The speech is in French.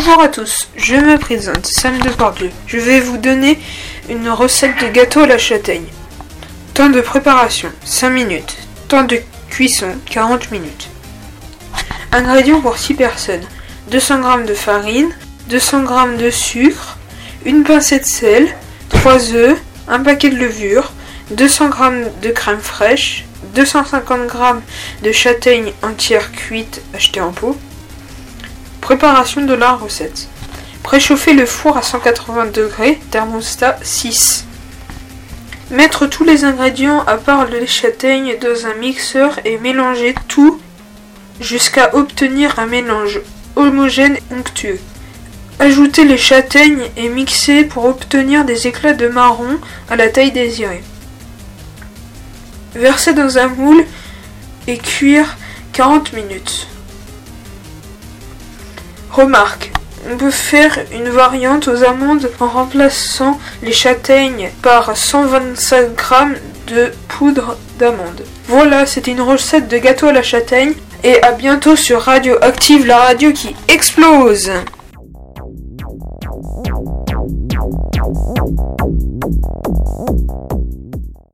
Bonjour à tous, je me présente, Sam Depardieu. Je vais vous donner une recette de gâteau à la châtaigne. Temps de préparation 5 minutes. Temps de cuisson 40 minutes. Ingrédients pour 6 personnes 200 g de farine, 200 g de sucre, une pincée de sel, 3 œufs, un paquet de levure, 200 g de crème fraîche, 250 g de châtaigne entière cuite achetée en pot. Préparation de la recette. Préchauffer le four à 180 degrés, thermostat 6. Mettre tous les ingrédients à part les châtaignes dans un mixeur et mélanger tout jusqu'à obtenir un mélange homogène et onctueux. Ajouter les châtaignes et mixer pour obtenir des éclats de marron à la taille désirée. Verser dans un moule et cuire 40 minutes. Remarque, on peut faire une variante aux amandes en remplaçant les châtaignes par 125 grammes de poudre d'amande. Voilà, c'était une recette de gâteau à la châtaigne et à bientôt sur Radio Active, la radio qui explose.